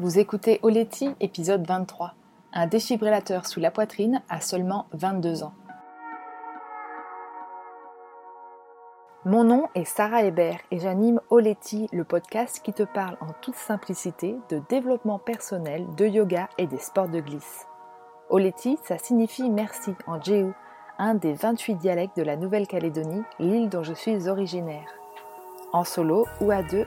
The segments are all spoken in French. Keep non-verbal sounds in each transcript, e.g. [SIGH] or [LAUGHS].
Vous écoutez Oleti, épisode 23. Un défibrillateur sous la poitrine à seulement 22 ans. Mon nom est Sarah Hébert et j'anime Oleti, le podcast qui te parle en toute simplicité de développement personnel, de yoga et des sports de glisse. Oleti, ça signifie merci en Jéhu, un des 28 dialectes de la Nouvelle-Calédonie, l'île dont je suis originaire. En solo ou à deux,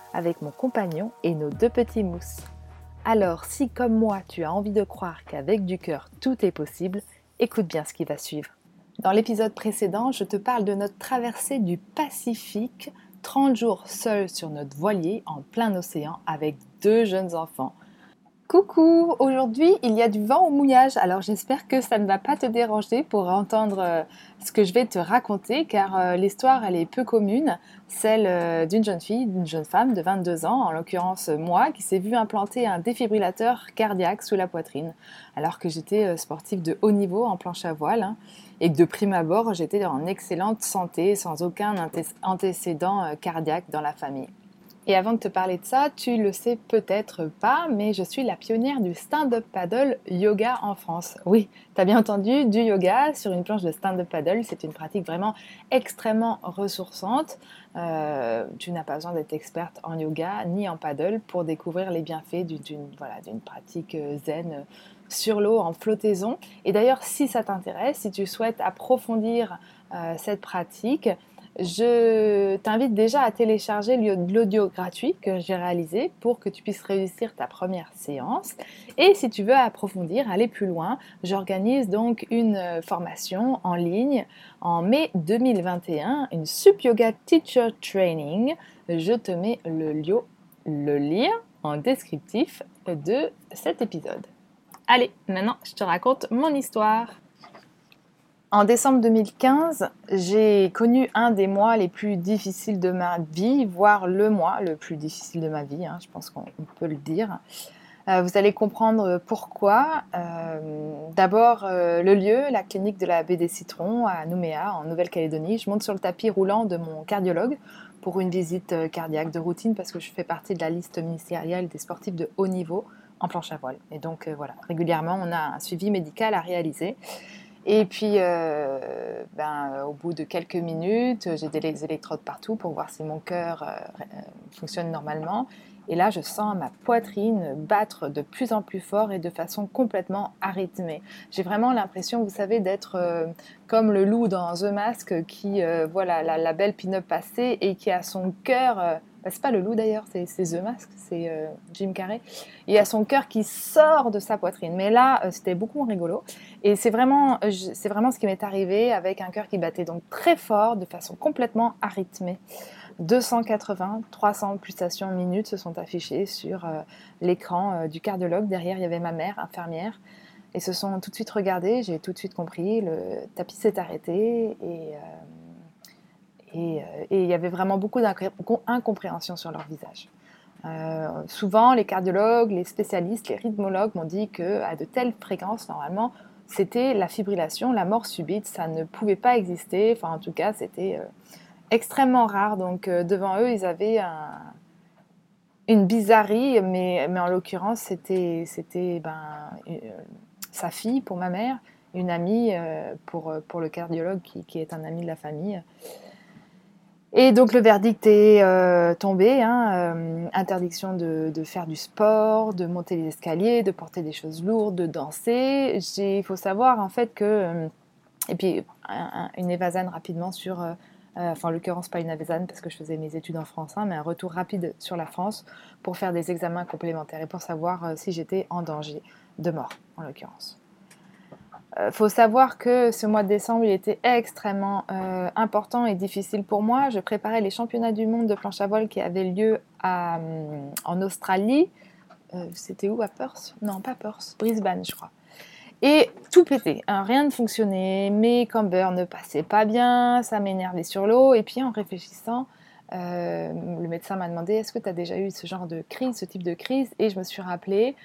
avec mon compagnon et nos deux petits mousses. Alors si comme moi tu as envie de croire qu'avec du cœur tout est possible, écoute bien ce qui va suivre. Dans l'épisode précédent, je te parle de notre traversée du Pacifique, 30 jours seuls sur notre voilier en plein océan avec deux jeunes enfants. Coucou, aujourd'hui il y a du vent au mouillage, alors j'espère que ça ne va pas te déranger pour entendre euh, ce que je vais te raconter car euh, l'histoire elle est peu commune, celle euh, d'une jeune fille, d'une jeune femme de 22 ans, en l'occurrence moi, qui s'est vue implanter un défibrillateur cardiaque sous la poitrine alors que j'étais sportive de haut niveau en planche à voile hein, et que de prime abord j'étais en excellente santé sans aucun antécédent cardiaque dans la famille. Et avant de te parler de ça, tu le sais peut-être pas, mais je suis la pionnière du stand-up paddle yoga en France. Oui, tu as bien entendu, du yoga sur une planche de stand-up paddle, c'est une pratique vraiment extrêmement ressourçante. Euh, tu n'as pas besoin d'être experte en yoga ni en paddle pour découvrir les bienfaits d'une voilà, pratique euh, zen sur l'eau en flottaison. Et d'ailleurs, si ça t'intéresse, si tu souhaites approfondir euh, cette pratique, je t'invite déjà à télécharger l'audio gratuit que j'ai réalisé pour que tu puisses réussir ta première séance. Et si tu veux approfondir, aller plus loin, j'organise donc une euh, formation en ligne en mai 2021, une Sup Yoga Teacher Training. Je te mets le, le lien en descriptif de cet épisode. Allez, maintenant je te raconte mon histoire. En décembre 2015, j'ai connu un des mois les plus difficiles de ma vie, voire le mois le plus difficile de ma vie, hein, je pense qu'on peut le dire. Euh, vous allez comprendre pourquoi. Euh, d'abord, euh, le lieu, la clinique de la baie des Citrons à Nouméa, en Nouvelle-Calédonie. Je monte sur le tapis roulant de mon cardiologue pour une visite cardiaque de routine parce que je fais partie de la liste ministérielle des sportifs de haut niveau en planche à voile. Et donc, voilà, régulièrement, on a un suivi médical à réaliser. Et puis, euh, ben, au bout de quelques minutes, j'ai des électrodes partout pour voir si mon cœur euh, euh, fonctionne normalement. Et là, je sens ma poitrine battre de plus en plus fort et de façon complètement arythmée. J'ai vraiment l'impression, vous savez, d'être comme le loup dans The Mask qui voit la, belle pin-up passer et qui a son cœur bah, c'est pas le loup d'ailleurs, c'est The Mask, c'est euh, Jim Carrey. Il a son cœur qui sort de sa poitrine. Mais là, euh, c'était beaucoup moins rigolo. Et c'est vraiment, euh, c'est vraiment ce qui m'est arrivé avec un cœur qui battait donc très fort, de façon complètement arythmée. 280, 300 pulsations minutes se sont affichées sur l'écran du cardiologue. Derrière, il y avait ma mère, infirmière. Et se sont tout de suite regardés, j'ai tout de suite compris, le tapis s'est arrêté et euh, et, il y avait vraiment beaucoup d'incompréhension sur leur visage. Euh, souvent, les cardiologues, les spécialistes, les rythmologues m'ont dit qu'à de telles fréquences, normalement, c'était la fibrillation, la mort subite, ça ne pouvait pas exister. Enfin, en tout cas, c'était euh, extrêmement rare. Donc, devant eux, ils avaient une bizarrerie, mais, en l'occurrence, c'était, ben, sa fille pour ma mère, une amie pour, le cardiologue qui, est un ami de la famille. Et donc le verdict est euh, tombé, hein, euh, interdiction de, faire du sport, de monter les escaliers, de porter des choses lourdes, de danser. Il faut savoir en fait que, euh, et puis une évasane rapidement sur, enfin en l'occurrence pas une évasane parce que je faisais mes études en France, hein, mais un retour rapide sur la France pour faire des examens complémentaires et pour savoir si j'étais en danger de mort en l'occurrence. Il euh, faut savoir que ce mois de décembre, il était extrêmement euh, important et difficile pour moi. Je préparais les championnats du monde de planche à voile qui avaient lieu euh, en Australie c'était où à Perth? Non, pas Perth, Brisbane, je crois. Et tout pétait, hein, rien ne fonctionnait, mes cambers ne passaient pas bien, ça m'énervait sur l'eau. Et puis en réfléchissant, le médecin m'a demandé est-ce que tu as déjà eu ce genre de crise, ce type de crise? Et je me suis rappelé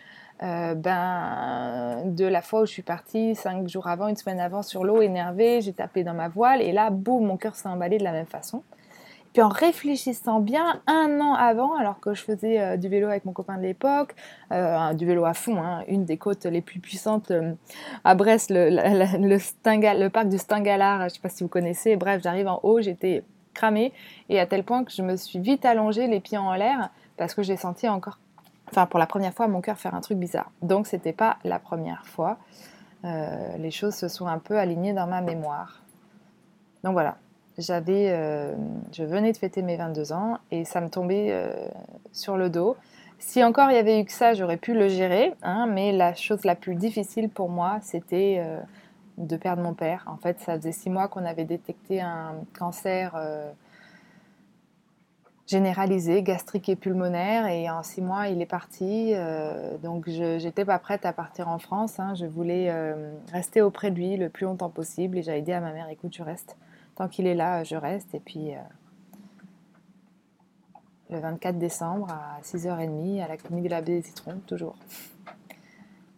euh, ben, de la fois où je suis partie cinq jours avant, une semaine avant sur l'eau, énervée, j'ai tapé dans ma voile et là, boum, mon cœur s'est emballé de la même façon. Puis en réfléchissant bien, un an avant, alors que je faisais euh, du vélo avec mon copain de l'époque, euh, du vélo à fond, hein, une des côtes les plus puissantes à Brest, le, le, parc du Stingalard, je ne sais pas si vous connaissez, bref, j'arrive en haut, j'étais cramée et à tel point que je me suis vite allongée les pieds en l'air parce que j'ai senti encore enfin pour la première fois, mon cœur faire un truc bizarre. Donc c'était pas la première fois. Euh, les choses se sont un peu alignées dans ma mémoire. Donc voilà, j'avais, euh, je venais de fêter mes 22 ans et ça me tombait euh, sur le dos. Si encore il y avait eu que ça, j'aurais pu le gérer, hein, mais la chose la plus difficile pour moi, c'était de perdre mon père. En fait, ça faisait six mois qu'on avait détecté un cancer généralisé, gastrique et pulmonaire. Et en six mois, il est parti. Euh, donc, je n'étais pas prête à partir en France. Hein. Je voulais euh, rester auprès de lui le plus longtemps possible. Et j'ai dit à ma mère, écoute, je reste. Tant qu'il est là, je reste. Et puis, euh, le 24 décembre, à 6h30, à la clinique de la des Citrons, toujours.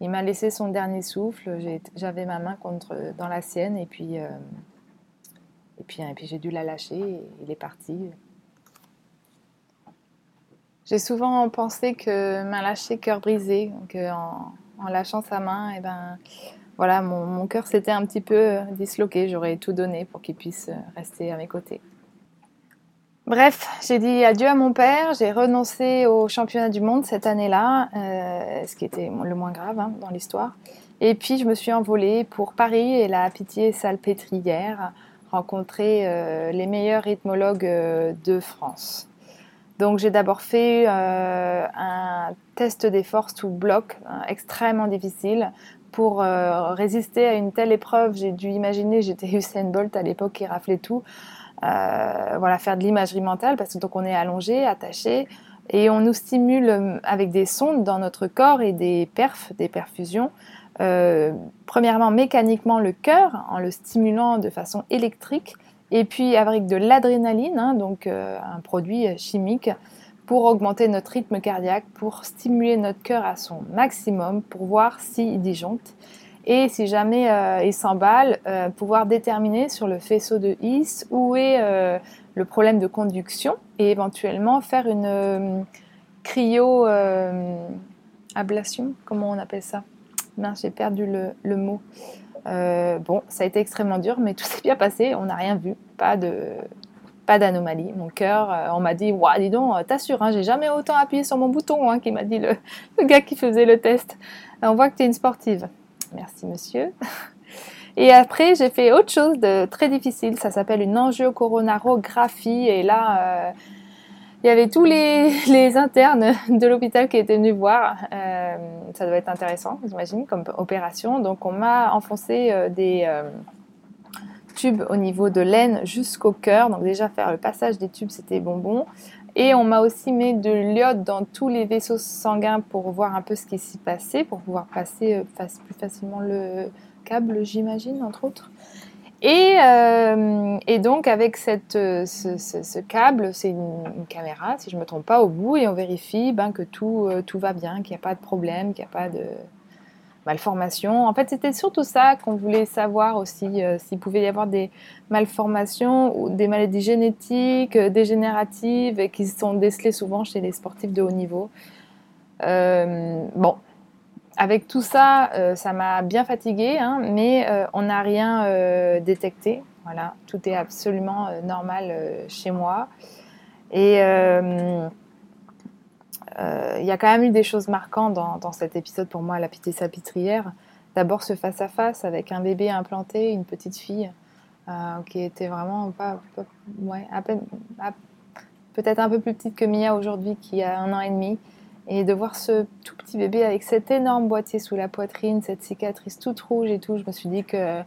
Il m'a laissé son dernier souffle. J'avais ma main contre, dans la sienne. Et puis, et puis, et puis j'ai dû la lâcher. Et il est parti. J'ai souvent pensé que main lâchée, cœur brisé, qu'en en, lâchant sa main, et eh ben, voilà, mon, cœur s'était un petit peu disloqué. J'aurais tout donné pour qu'il puisse rester à mes côtés. Bref, j'ai dit adieu à mon père, j'ai renoncé au championnat du monde cette année-là, euh, ce qui était le moins grave hein, dans l'histoire. Et puis je me suis envolée pour Paris et la Pitié Salpêtrière, rencontrer euh, les meilleurs rythmologues euh, de France. Donc j'ai d'abord fait euh, un test des forces sous bloc hein, extrêmement difficile. Pour euh, résister à une telle épreuve, j'ai dû imaginer, j'étais Usain Bolt à l'époque qui raflait tout, euh, voilà, faire de l'imagerie mentale parce que donc on est allongé, attaché, et on nous stimule avec des sondes dans notre corps et des perfs, des perfusions. premièrement, mécaniquement le cœur en le stimulant de façon électrique et puis avec de l'adrénaline, hein, donc euh, un produit chimique, pour augmenter notre rythme cardiaque, pour stimuler notre cœur à son maximum, pour voir s'il disjoncte. Et si jamais euh, il s'emballe, euh, pouvoir déterminer sur le faisceau de His où est le problème de conduction et éventuellement faire une cryo-ablation, comment on appelle ça? J'ai perdu le mot. Euh, bon, ça a été extrêmement dur, mais [LAUGHS] tout s'est bien passé. On n'a rien vu, pas de pas d'anomalie. Mon cœur, euh, on m'a dit, waouh, dis donc, euh, t'assures, hein, j'ai jamais autant appuyé sur mon bouton, hein, qui m'a dit le, [LAUGHS] gars qui faisait le test. On voit que tu es une sportive. Merci, monsieur. [LAUGHS] Et après, j'ai fait autre chose de très difficile. Ça s'appelle une angiocoronarographie. Et là, il y avait tous les, internes de l'hôpital qui étaient venus voir. Euh, ça doit être intéressant, j'imagine, comme opération. Donc, on m'a enfoncé euh, des euh, tubes au niveau de l'aine jusqu'au cœur. Donc, déjà, faire le passage des tubes, c'était bonbon. Et on m'a aussi mis de l'iode dans tous les vaisseaux sanguins pour voir un peu ce qui s'y passait, pour pouvoir passer plus facilement le câble, j'imagine, entre autres. Euh, et, donc avec cette, euh, ce, câble, c'est une, caméra, si je ne me trompe pas, au bout, et on vérifie ben, que tout, euh, tout va bien, qu'il n'y a pas de problème, qu'il n'y a pas de malformation. En fait, c'était surtout ça qu'on voulait savoir aussi, s'il pouvait y avoir des malformations ou des maladies génétiques, dégénératives, et qui sont décelées souvent chez les sportifs de haut niveau. bon, avec tout ça, euh, ça m'a bien fatiguée, hein, mais euh, on n'a rien euh, détecté. Voilà, tout est absolument normal chez moi. Et il y a quand même eu des choses marquantes dans, cet épisode pour moi, la pitié sapitrière. D'abord ce face-à-face avec un bébé implanté, une petite fille, qui était vraiment pas, ouais, peut-être un peu plus petite que Mia aujourd'hui, qui a un an et demi. Et de voir ce tout petit bébé avec cet énorme boîtier sous la poitrine, cette cicatrice toute rouge et tout, je me suis dit que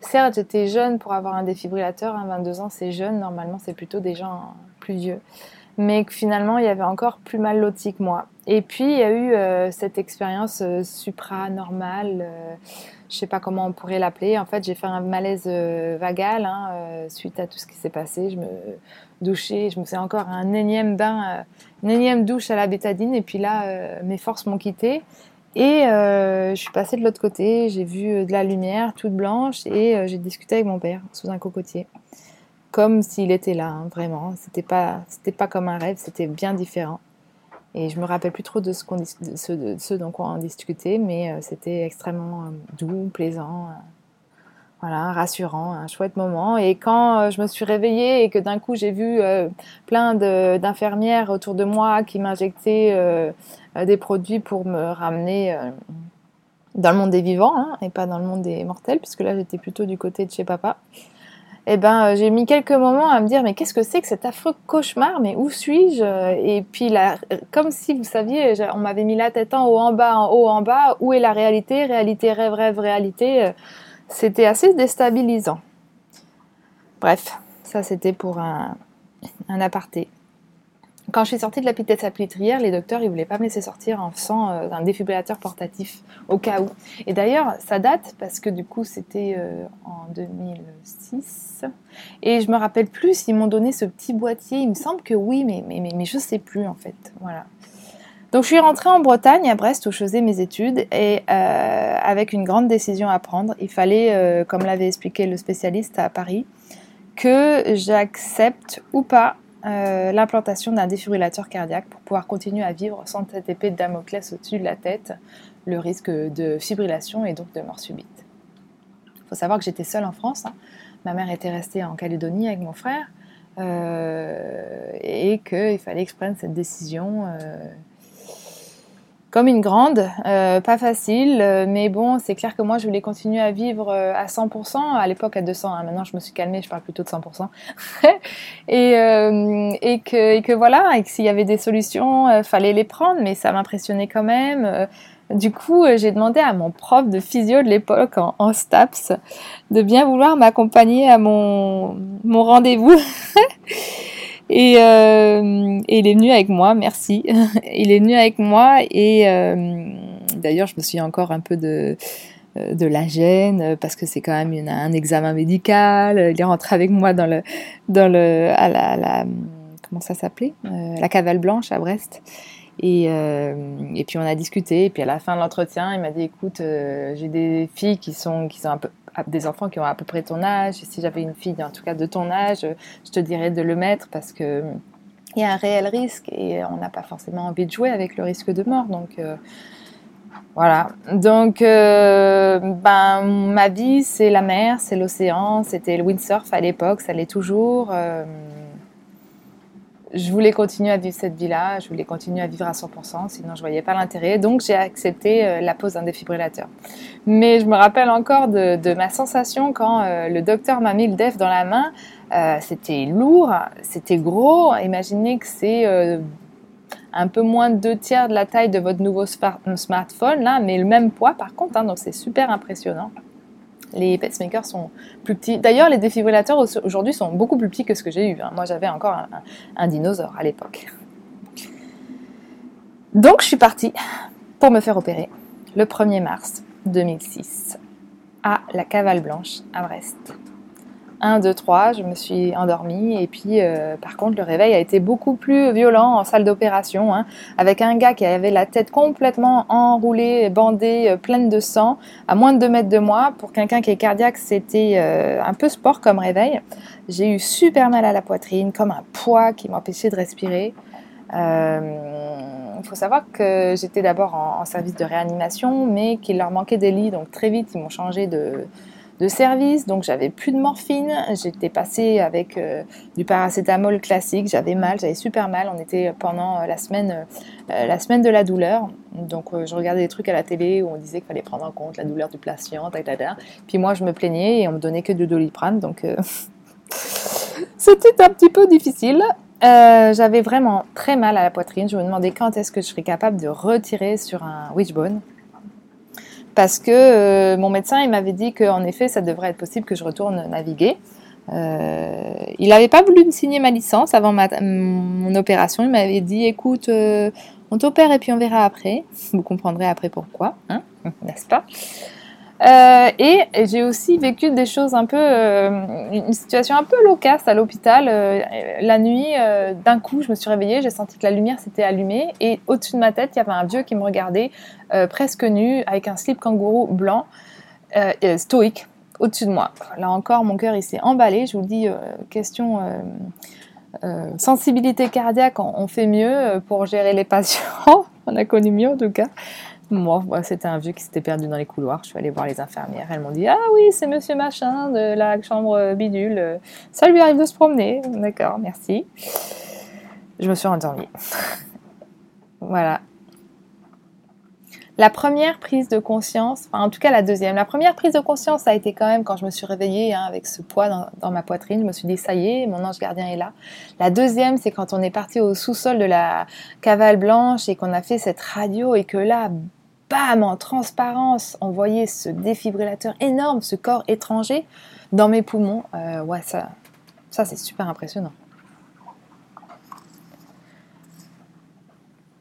certes j'étais jeune pour avoir un défibrillateur, 22 ans c'est jeune, normalement c'est plutôt des gens plus vieux. Mais que finalement il y avait encore plus mal loti que moi. Et puis il y a eu euh, cette expérience euh, supranormale, euh, je sais pas comment on pourrait l'appeler. En fait, j'ai fait un malaise vagal hein, suite à tout ce qui s'est passé. Je me douchais, je me faisais encore un énième bain, une énième douche à la bétadine. Et puis là, mes forces m'ont quitté. Et je suis passée de l'autre côté, j'ai vu de la lumière toute blanche et j'ai discuté avec mon père sous un cocotier comme s'il était là, hein, vraiment. C'était pas, c'était pas comme un rêve, c'était bien différent. Et je me rappelle plus trop de ce, qu'on, de ce, dont on discutait, mais euh, c'était extrêmement euh, doux, plaisant, euh, voilà, rassurant, un chouette moment. Et quand je me suis réveillée et que d'un coup j'ai vu plein d'infirmières autour de moi qui m'injectaient des produits pour me ramener dans le monde des vivants hein, et pas dans le monde des mortels, puisque là j'étais plutôt du côté de chez papa eh ben, euh, j'ai mis quelques moments à me dire mais qu'est-ce que c'est que cet affreux cauchemar? Mais où suis-je? Et puis là, comme si vous saviez, on m'avait mis la tête en haut, en bas, en haut, en bas. Où est la réalité? Réalité, rêve, rêve, réalité. C'était assez déstabilisant. Bref, ça c'était pour un, un aparté. Quand je suis sortie de la pitette salpêtrière, les docteurs ils voulaient pas me laisser sortir en faisant euh, un défibrillateur portatif au cas où. Et d'ailleurs, ça date parce que du coup c'était euh, en 2006 et je me rappelle plus s'ils m'ont donné ce petit boîtier. Il me semble que oui, mais mais mais, mais je sais plus en fait. Voilà. Donc je suis rentrée en Bretagne, à Brest, où je faisais mes études, et euh, avec une grande décision à prendre. Il fallait, comme l'avait expliqué le spécialiste à Paris, que j'accepte ou pas euh, l'implantation d'un défibrillateur cardiaque pour pouvoir continuer à vivre sans cette épée de Damoclès au-dessus de la tête, le risque de fibrillation et donc de mort subite. Il faut savoir que j'étais seule en France. Hein. Ma mère était restée en Calédonie avec mon frère euh, et qu'il fallait que je prenne cette décision. Comme une grande, euh, pas facile, euh, mais bon, c'est clair que moi je voulais continuer à vivre euh, à 100%, à l'époque à 200, hein. maintenant je me suis calmée, je parle plutôt de 100%, [LAUGHS] et, que, voilà, et que s'il y avait des solutions, fallait les prendre, mais ça m'impressionnait quand même. Du coup, j'ai demandé à mon prof de physio de l'époque en, STAPS de bien vouloir m'accompagner à mon rendez-vous. [LAUGHS] Euh, et, il est venu avec moi, merci. [LAUGHS] il est venu avec moi et euh, d'ailleurs je me suis encore un peu de euh, de la gêne parce que c'est quand même un examen médical. Il est rentré avec moi dans le dans le à la, comment ça s'appelait la cavale blanche à Brest. Et, et puis on a discuté. Et puis à la fin de l'entretien, il m'a dit écoute, j'ai des filles qui sont qui sont un peu des enfants qui ont à peu près ton âge. Si j'avais une fille, en tout cas de ton âge, je te dirais de le mettre parce que il y a un réel risque et on n'a pas forcément envie de jouer avec le risque de mort. Donc euh, voilà. Donc euh, ben ma vie c'est la mer, c'est l'océan, c'était le windsurf à l'époque, ça l'est toujours. Euh, je voulais continuer à vivre cette vie-là, je voulais continuer à vivre à 100%, sinon je voyais pas l'intérêt. Donc j'ai accepté euh, la pose d'un défibrillateur. Mais je me rappelle encore de, ma sensation quand euh, le docteur m'a mis le def dans la main. Euh, c'était lourd, c'était gros. Imaginez que c'est un peu moins de deux tiers de la taille de votre nouveau smartphone, là, mais le même poids par contre, hein, donc c'est super impressionnant. Les pacemakers sont plus petits. D'ailleurs, les défibrillateurs aujourd'hui sont beaucoup plus petits que ce que j'ai eu. Hein. Moi, j'avais encore un, dinosaure à l'époque. Donc, je suis partie pour me faire opérer le 1er mars 2006 à la Cavale Blanche à Brest. 1, 2, 3, je me suis endormie. Et puis, euh, par contre, le réveil a été beaucoup plus violent en salle d'opération, hein, avec un gars qui avait la tête complètement enroulée, bandée, euh, pleine de sang, à moins de 2 mètres de moi. Pour quelqu'un qui est cardiaque, c'était euh, un peu sport comme réveil. J'ai eu super mal à la poitrine, comme un poids qui m'empêchait de respirer. Il faut savoir que j'étais d'abord en, en, service de réanimation, mais qu'il leur manquait des lits, donc très vite ils m'ont changé de, de service, donc j'avais plus de morphine. J'étais passée avec euh, du paracétamol classique. J'avais mal, j'avais super mal. On était pendant euh, la semaine, euh, la semaine de la douleur. Donc je regardais des trucs à la télé où on disait qu'il fallait prendre en compte la douleur du patient, Puis moi je me plaignais et on me donnait que du doliprane, donc [LAUGHS] c'était un petit peu difficile. j'avais vraiment très mal à la poitrine. Je me demandais quand est-ce que je serais capable de retirer sur un wishbone parce que euh, mon médecin il m'avait dit qu'en effet ça devrait être possible que je retourne naviguer. Euh, il n'avait pas voulu me signer ma licence avant ma, mon opération. Il m'avait dit écoute, euh, On t'opère et puis on verra après. Vous comprendrez après pourquoi, hein [LAUGHS] n'est-ce pas? Euh, et j'ai aussi vécu des choses un peu, euh, une situation un peu loquace à l'hôpital. Euh, la nuit, d'un coup, je me suis réveillée, j'ai senti que la lumière s'était allumée et au-dessus de ma tête, il y avait un vieux qui me regardait presque nu avec un slip kangourou blanc, stoïque, au-dessus de moi. Là encore, mon cœur il s'est emballé. Je vous dis, question sensibilité cardiaque, on fait mieux pour gérer les patients. [LAUGHS] on a connu mieux en tout cas. Moi, c'était un vieux qui s'était perdu dans les couloirs. Je suis allée voir les infirmières. Elles m'ont dit Ah oui, c'est monsieur machin de la chambre bidule. Ça lui arrive de se promener. D'accord, merci. Je me suis endormie. [LAUGHS] voilà. La première prise de conscience, enfin en tout cas la deuxième, la première prise de conscience ça a été quand même quand je me suis réveillée hein, avec ce poids dans, ma poitrine. Je me suis dit ça y est, mon ange gardien est là. La deuxième, c'est quand on est parti au sous-sol de la cavale blanche et qu'on a fait cette radio et que là, bam, en transparence, on voyait ce défibrillateur énorme, ce corps étranger dans mes poumons. Euh, ouais, ça c'est super impressionnant.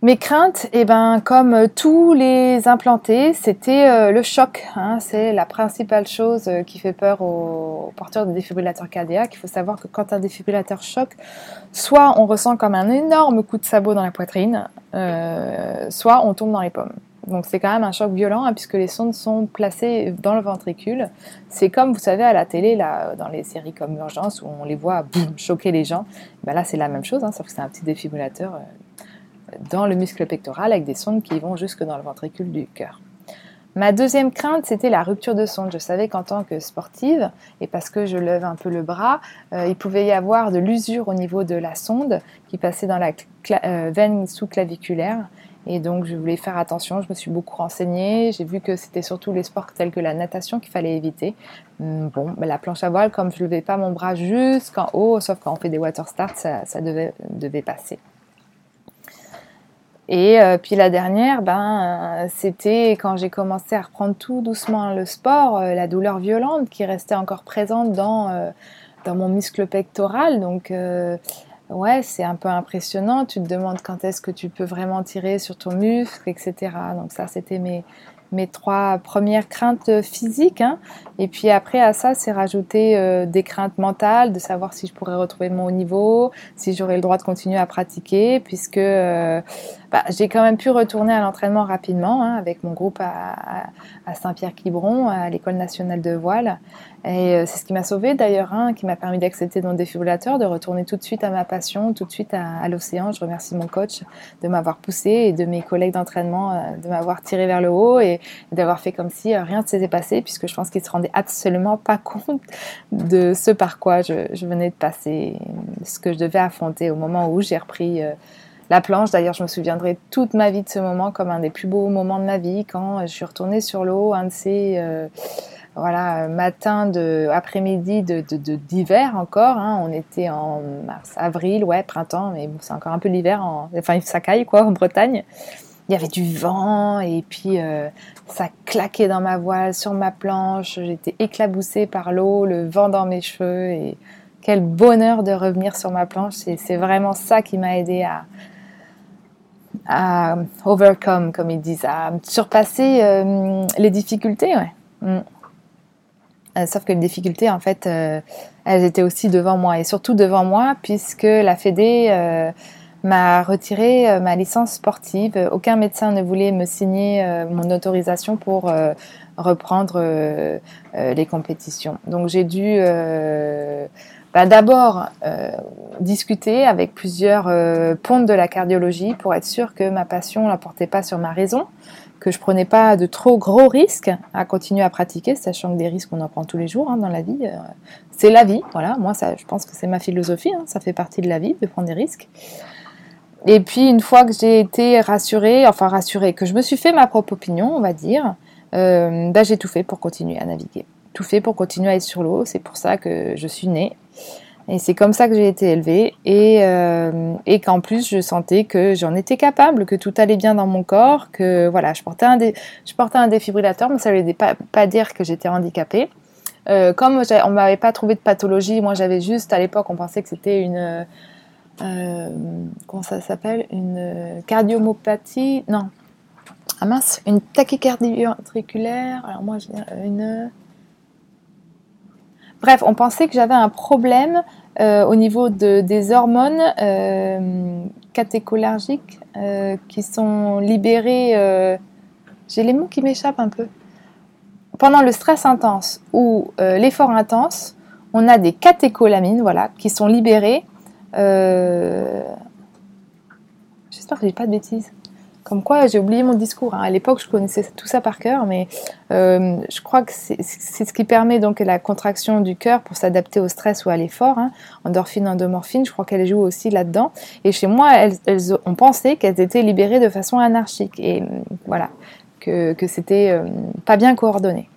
Mes craintes, eh ben, comme tous les implantés, c'était euh, le choc. Hein. c'est la principale chose euh, qui fait peur aux, porteurs de défibrillateurs cardiaques. Il faut savoir que quand un défibrillateur choque, soit on ressent comme un énorme coup de sabot dans la poitrine, soit on tombe dans les pommes. Donc c'est quand même un choc violent hein, puisque les sondes sont placées dans le ventricule. C'est comme vous savez à la télé là dans les séries comme Urgence où on les voit choquer les gens. Ben là c'est la même chose, hein, sauf que c'est un petit défibrillateur euh, dans le muscle pectoral avec des sondes qui vont jusque dans le ventricule du cœur. Ma deuxième crainte, c'était la rupture de sonde. Je savais qu'en tant que sportive, et parce que je lève un peu le bras, euh, il pouvait y avoir de l'usure au niveau de la sonde qui passait dans la euh, veine sous-claviculaire. Et donc, je voulais faire attention. Je me suis beaucoup renseignée. J'ai vu que c'était surtout les sports tels que la natation qu'il fallait éviter. Hum, bon, la planche à voile, comme je ne levais pas mon bras jusqu'en haut, sauf quand on fait des water starts, ça, devait, passer. Et euh, puis la dernière, ben, c'était quand j'ai commencé à reprendre tout doucement le sport, euh, la douleur violente qui restait encore présente dans, euh, dans mon muscle pectoral. Donc, ouais, c'est un peu impressionnant. Tu te demandes quand est-ce que tu peux vraiment tirer sur ton muscle, etc. Donc ça, c'était mes, mes trois premières craintes physiques. Hein. Et puis après, à ça, c'est rajouter euh, des craintes mentales, de savoir si je pourrais retrouver mon haut niveau, si j'aurais le droit de continuer à pratiquer, puisque euh, bah, j'ai quand même pu retourner à l'entraînement rapidement hein, avec mon groupe à, Saint-Pierre-Quiberon, à l'école nationale de voile. Et euh, c'est ce qui m'a sauvé d'ailleurs, hein, qui m'a permis d'accepter mon défibrillateur, de retourner tout de suite à ma passion, tout de suite à, l'océan. Je remercie mon coach de m'avoir poussé et de mes collègues d'entraînement de m'avoir tiré vers le haut et d'avoir fait comme si rien ne s'était passé, puisque je pense qu'ils se rendaient absolument pas [LAUGHS] compte de ce par quoi je, venais de passer, ce que je devais affronter au moment où j'ai repris euh, la planche. D'ailleurs, je me souviendrai toute ma vie de ce moment comme un des plus beaux moments de ma vie quand je suis retournée sur l'eau, un de ces euh, voilà, matins de après-midi de, d'hiver encore. Hein. On était en mars, avril, ouais, printemps, mais c'est encore un peu l'hiver. En, enfin, ça caille quoi en Bretagne il y avait du vent et puis euh, ça claquait dans ma voile, sur ma planche. J'étais éclaboussée par l'eau, le vent dans mes cheveux et quel bonheur de revenir sur ma planche. C'est vraiment ça qui m'a aidé à, à overcome, comme ils disent, à surpasser euh, les difficultés. Mm. Euh, sauf que les difficultés, en fait, elles étaient aussi devant moi et surtout devant moi puisque la Fédé m'a retiré euh, ma licence sportive. Aucun médecin ne voulait me signer euh, mon autorisation pour euh, reprendre les compétitions. Donc j'ai dû bah, d'abord discuter avec plusieurs pontes de la cardiologie pour être sûr que ma passion ne portait pas sur ma raison, que je prenais pas de trop gros risques à continuer à pratiquer, sachant que des risques on en prend tous les jours hein, dans la vie. c'est la vie, voilà. Moi, je pense que c'est ma philosophie. Hein, ça fait partie de la vie de prendre des risques. Et puis une fois que j'ai été rassurée, enfin rassurée, que je me suis fait ma propre opinion, on va dire, euh, bah, j'ai tout fait pour continuer à naviguer. Tout fait pour continuer à être sur l'eau. C'est pour ça que je suis née. Et c'est comme ça que j'ai été élevée. Et, euh, et qu'en plus, je sentais que j'en étais capable, que tout allait bien dans mon corps, que voilà, je portais un, je portais un défibrillateur, mais ça ne voulait pas, pas dire que j'étais handicapée. Euh, comme on m'avait pas trouvé de pathologie, moi j'avais juste à l'époque, on pensait que c'était une comment ça s'appelle? Une cardiomyopathie Non. Ah mince, une tachycardie ventriculaire. Alors moi, je une. Bref, on pensait que j'avais un problème au niveau de, des hormones catécholergiques qui sont libérées. J'ai les mots qui m'échappent un peu pendant le stress intense ou euh, l'effort intense, on a des catécholamines voilà, qui sont libérées. Euh, j'espère que je dis pas de bêtises. Comme quoi, j'ai oublié mon discours. Hein. À l'époque, je connaissais tout ça par cœur, mais euh, je crois que c'est ce qui permet donc la contraction du cœur pour s'adapter au stress ou à l'effort. Hein. Endorphine, endomorphine, je crois qu'elles jouent aussi là-dedans. Et chez moi, elles, elles ont pensé qu'elles étaient libérées de façon anarchique. Et voilà, que, c'était euh, pas bien coordonné.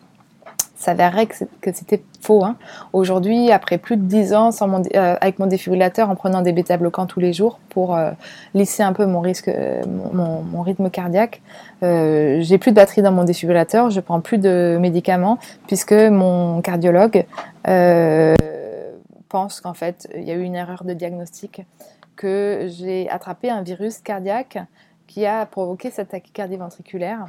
S'avérerait que c'était faux. Hein. Aujourd'hui, après plus de 10 ans euh, avec mon défibrillateur, en prenant des bêta-bloquants tous les jours pour euh, lisser un peu mon, mon, rythme cardiaque, j'ai plus de batterie dans mon défibrillateur, je prends plus de médicaments puisque mon cardiologue pense qu'en fait, il y a eu une erreur de diagnostic, que j'ai attrapé un virus cardiaque qui a provoqué cette tachycardie ventriculaire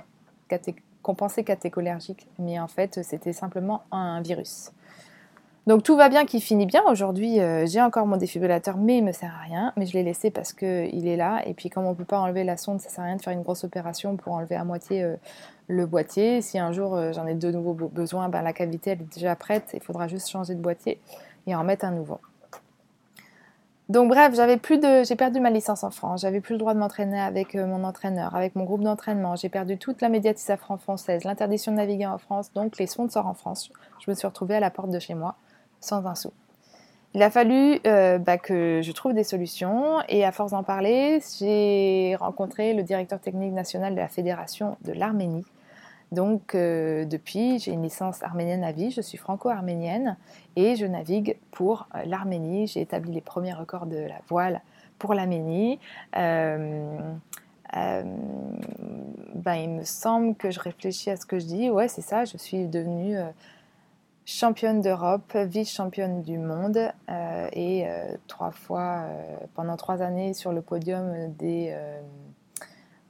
qu'on pensait catécholergique, mais en fait c'était simplement un virus. Donc tout va bien qui finit bien. Aujourd'hui, euh, j'ai encore mon défibrillateur, mais il me sert à rien. Mais je l'ai laissé parce qu'il est là. Et puis comme on ne peut pas enlever la sonde, ça sert à rien de faire une grosse opération pour enlever à moitié euh, le boîtier. Si un jour euh, j'en ai de nouveau besoin, ben, la cavité elle est déjà prête. Il faudra juste changer de boîtier et en mettre un nouveau. Donc bref, j'avais plus de, j'ai perdu ma licence en France, j'avais plus le droit de m'entraîner avec euh, mon entraîneur, avec mon groupe d'entraînement, j'ai perdu toute la médiatisation française, l'interdiction de naviguer en France, donc les sponsors en France. Je me suis retrouvée à la porte de chez moi, sans un sou. Il a fallu euh, bah, que je trouve des solutions et à force d'en parler, j'ai rencontré le directeur technique national de la Fédération de l'Arménie, donc euh, depuis, j'ai une licence arménienne à vie, je suis franco-arménienne et je navigue pour euh, l'Arménie. J'ai établi les premiers records de la voile pour l'Arménie. Euh, ben, il me semble que je réfléchis à ce que je dis. Ouais, c'est ça, je suis devenue championne d'Europe, vice-championne du monde et trois fois, pendant trois années sur le podium des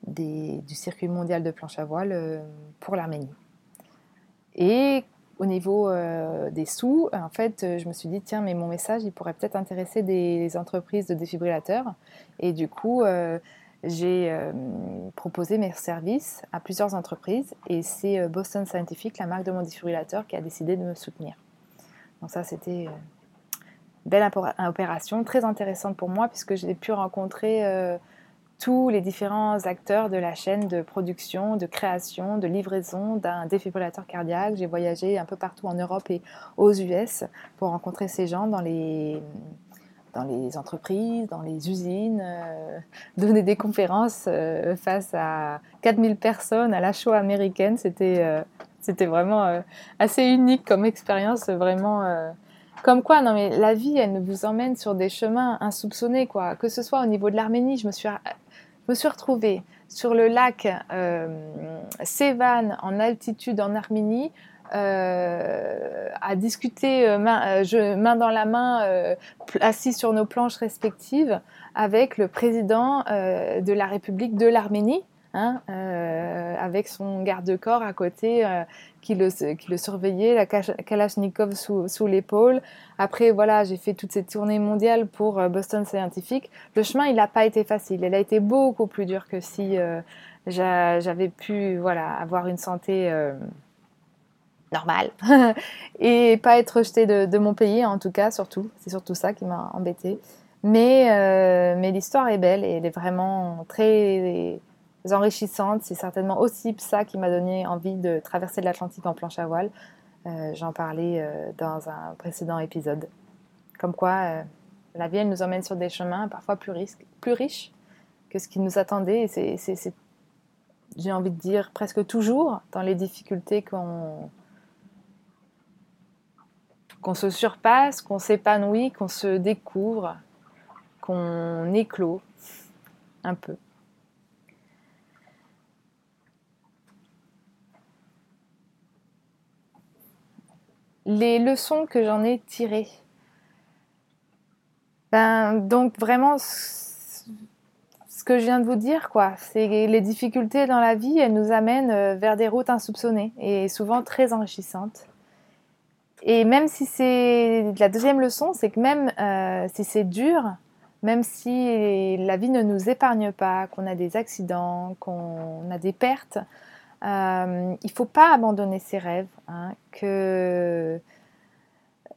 du circuit mondial de planche à voile euh, pour l'Arménie. Et au niveau euh, des sous, en fait, euh, je me suis dit, tiens, mais mon message, il pourrait peut-être intéresser des entreprises de défibrillateurs. Et du coup, j'ai proposé mes services à plusieurs entreprises. Et c'est Boston Scientific, la marque de mon défibrillateur, qui a décidé de me soutenir. Donc ça, c'était une belle opération, très intéressante pour moi, puisque j'ai pu rencontrer tous les différents acteurs de la chaîne de production, de création, de livraison d'un défibrillateur cardiaque. J'ai voyagé un peu partout en Europe et aux US pour rencontrer ces gens dans les, dans les entreprises, dans les usines, euh, donner des conférences euh, face à 4000 personnes à la show américaine. C'était euh, vraiment assez unique comme expérience, vraiment. comme quoi, non mais la vie, elle vous emmène sur des chemins insoupçonnés, quoi. Que ce soit au niveau de l'Arménie, je me suis me suis retrouvée sur le lac euh, Sévan en altitude en Arménie euh, à discuter euh, main, dans la main, assis sur nos planches respectives, avec le président de la République de l'Arménie, Hein, avec son garde-corps à côté qui, le, surveillait, la Kalachnikov sous, l'épaule. Après, voilà, j'ai fait toutes ces tournées mondiales pour euh, Boston Scientific. Le chemin, il n'a pas été facile. Il a été beaucoup plus dur que si j'avais pu voilà, avoir une santé normale [LAUGHS] et pas être rejetée de, de, mon pays, en tout cas, surtout. C'est surtout ça qui m'a embêtée. Mais, mais l'histoire est belle et elle est vraiment très enrichissantes. C'est certainement aussi ça qui m'a donné envie de traverser l'Atlantique en planche à voile. Euh, j'en parlais euh, dans un précédent épisode. Comme quoi, euh, la vie, elle nous emmène sur des chemins parfois plus, plus riches que ce qui nous attendait. C'est, j'ai envie de dire, presque toujours dans les difficultés qu'on qu'on se surpasse, qu'on s'épanouit, qu'on se découvre, qu'on éclot un peu. Les leçons que j'en ai tirées. Ben, donc vraiment, ce que je viens de vous dire, quoi, c'est les difficultés dans la vie, elles nous amènent euh, vers des routes insoupçonnées et souvent très enrichissantes. Et même si c'est la deuxième leçon, c'est que même euh, si c'est dur, même si la vie ne nous épargne pas, qu'on a des accidents, qu'on a des pertes, euh, il ne faut pas abandonner ses rêves. Hein, que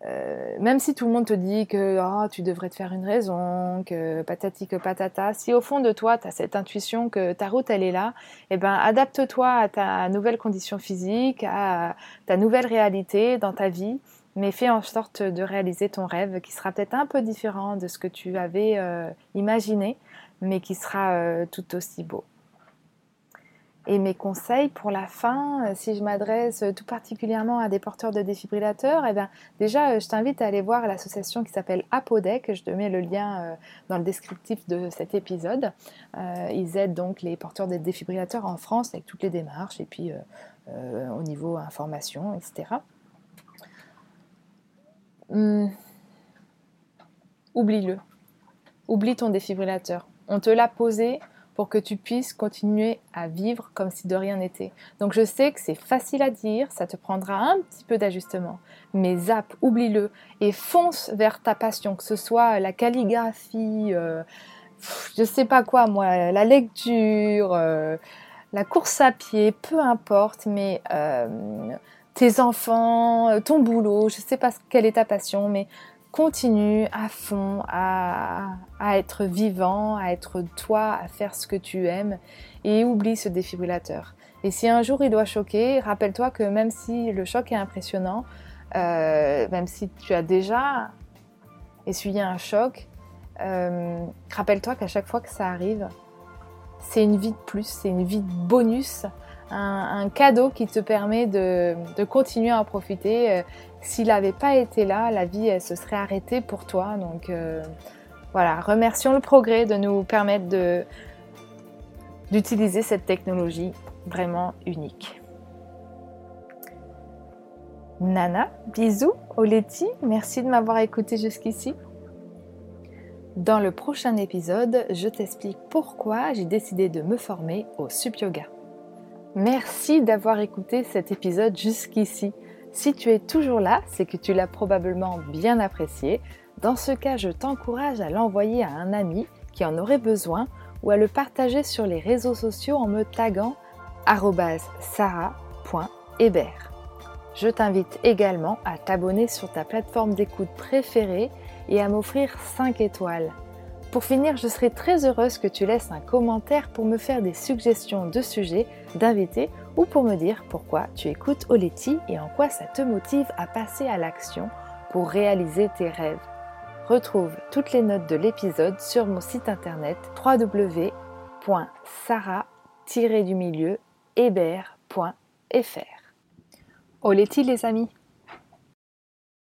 euh, même si tout le monde te dit que oh, tu devrais te faire une raison, que patati que patata, si au fond de toi tu as cette intuition que ta route elle est là, eh ben adapte-toi à ta nouvelle condition physique, à ta nouvelle réalité dans ta vie, mais fais en sorte de réaliser ton rêve qui sera peut-être un peu différent de ce que tu avais euh, imaginé, mais qui sera tout aussi beau. Et mes conseils pour la fin, euh, si je m'adresse tout particulièrement à des porteurs de défibrillateurs, eh bien, déjà, euh, je t'invite à aller voir l'association qui s'appelle Apodec. Je te mets le lien euh, dans le descriptif de cet épisode. ils aident donc les porteurs de défibrillateurs en France avec toutes les démarches et puis au niveau information, etc. Hum. Oublie-le. Oublie ton défibrillateur. On te l'a posé, que tu puisses continuer à vivre comme si de rien n'était. Donc je sais que c'est facile à dire, ça te prendra un petit peu d'ajustement, mais zap, oublie-le et fonce vers ta passion, que ce soit la calligraphie, euh, je sais pas quoi moi, la lecture, euh, la course à pied, peu importe, mais euh, tes enfants, ton boulot, je sais pas quelle est ta passion, mais continue à fond à, être vivant, à être toi, à faire ce que tu aimes et oublie ce défibrillateur. Et si un jour il doit choquer, rappelle-toi que même si le choc est impressionnant, euh, même si tu as déjà essuyé un choc, euh, rappelle-toi qu'à chaque fois que ça arrive, c'est une vie de plus, c'est une vie de bonus, un, cadeau qui te permet de, de continuer à en profiter euh, s'il n'avait pas été là, la vie se serait arrêtée pour toi. Donc euh, voilà, remercions le progrès de nous permettre d'utiliser cette technologie vraiment unique. Nana, bisous, Oleti, merci de m'avoir écouté jusqu'ici. Dans le prochain épisode, je t'explique pourquoi j'ai décidé de me former au Sup Yoga. Merci d'avoir écouté cet épisode jusqu'ici. Si tu es toujours là, c'est que tu l'as probablement bien apprécié. Dans ce cas, je t'encourage à l'envoyer à un ami qui en aurait besoin ou à le partager sur les réseaux sociaux en me taguant sarah.hébert. Je t'invite également à t'abonner sur ta plateforme d'écoute préférée et à m'offrir 5 étoiles. Pour finir, je serai très heureuse que tu laisses un commentaire pour me faire des suggestions de sujets, d'invités ou pour me dire pourquoi tu écoutes Oleti et en quoi ça te motive à passer à l'action pour réaliser tes rêves. Retrouve toutes les notes de l'épisode sur mon site internet www.sarah-hébert.fr. Oleti les amis